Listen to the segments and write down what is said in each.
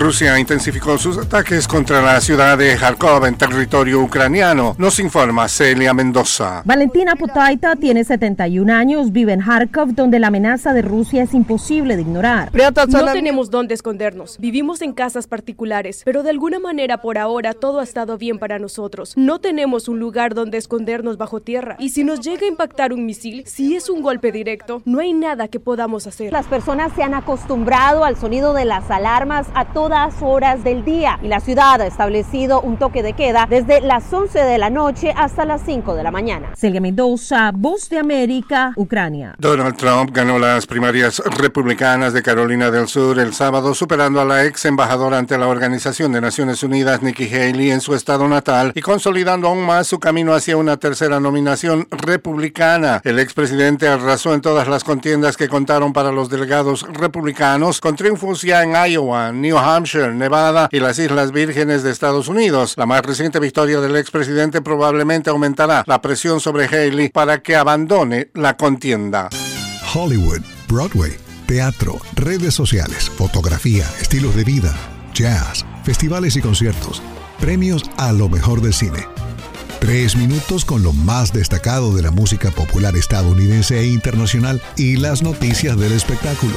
Rusia intensificó sus ataques contra la ciudad de Kharkov en territorio ucraniano, nos informa Celia Mendoza. Valentina Potaita tiene 71 años, vive en Kharkov, donde la amenaza de Rusia es imposible de ignorar. No tenemos dónde escondernos. Vivimos en casas particulares, pero de alguna manera por ahora todo ha estado bien para nosotros. No tenemos un lugar donde escondernos bajo tierra. Y si nos llega a impactar un misil, si es un golpe directo, no hay nada que podamos hacer. Las personas se han acostumbrado al sonido de las alarmas a todo horas del día y la ciudad ha establecido un toque de queda desde las 11 de la noche hasta las 5 de la mañana. Celia Mendoza, Voz de América, Ucrania. Donald Trump ganó las primarias republicanas de Carolina del Sur el sábado, superando a la ex embajadora ante la Organización de Naciones Unidas, Nikki Haley, en su estado natal y consolidando aún más su camino hacia una tercera nominación republicana. El expresidente arrasó en todas las contiendas que contaron para los delegados republicanos, con triunfos ya en Iowa, New Hampshire, Nevada y las Islas Vírgenes de Estados Unidos. La más reciente victoria del expresidente probablemente aumentará la presión sobre Haley para que abandone la contienda. Hollywood, Broadway, teatro, redes sociales, fotografía, estilos de vida, jazz, festivales y conciertos, premios a lo mejor del cine. Tres minutos con lo más destacado de la música popular estadounidense e internacional y las noticias del espectáculo.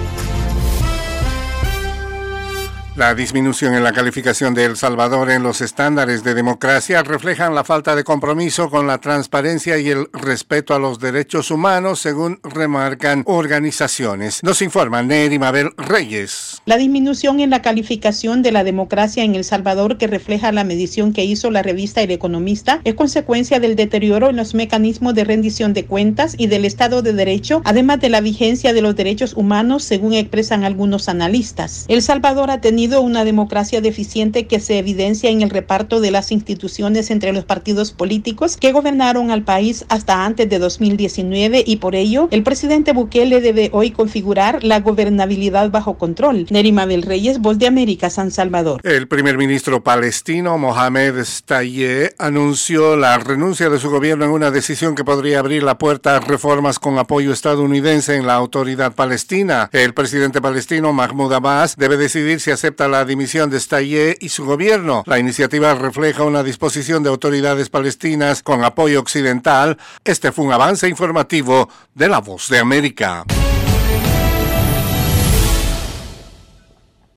La disminución en la calificación de El Salvador en los estándares de democracia reflejan la falta de compromiso con la transparencia y el respeto a los derechos humanos, según remarcan organizaciones. Nos informa Neri Mabel Reyes. La disminución en la calificación de la democracia en El Salvador, que refleja la medición que hizo la revista El Economista, es consecuencia del deterioro en los mecanismos de rendición de cuentas y del Estado de Derecho, además de la vigencia de los derechos humanos, según expresan algunos analistas. El Salvador ha tenido una democracia deficiente que se evidencia en el reparto de las instituciones entre los partidos políticos que gobernaron al país hasta antes de 2019 y por ello el presidente Bukele debe hoy configurar la gobernabilidad bajo control. Nerima del Reyes, Voz de América, San Salvador. El primer ministro palestino Mohamed Stayeh anunció la renuncia de su gobierno en una decisión que podría abrir la puerta a reformas con apoyo estadounidense en la autoridad palestina. El presidente palestino Mahmoud Abbas debe decidir si acepta la dimisión de Stayé y su gobierno. La iniciativa refleja una disposición de autoridades palestinas con apoyo occidental. Este fue un avance informativo de La Voz de América.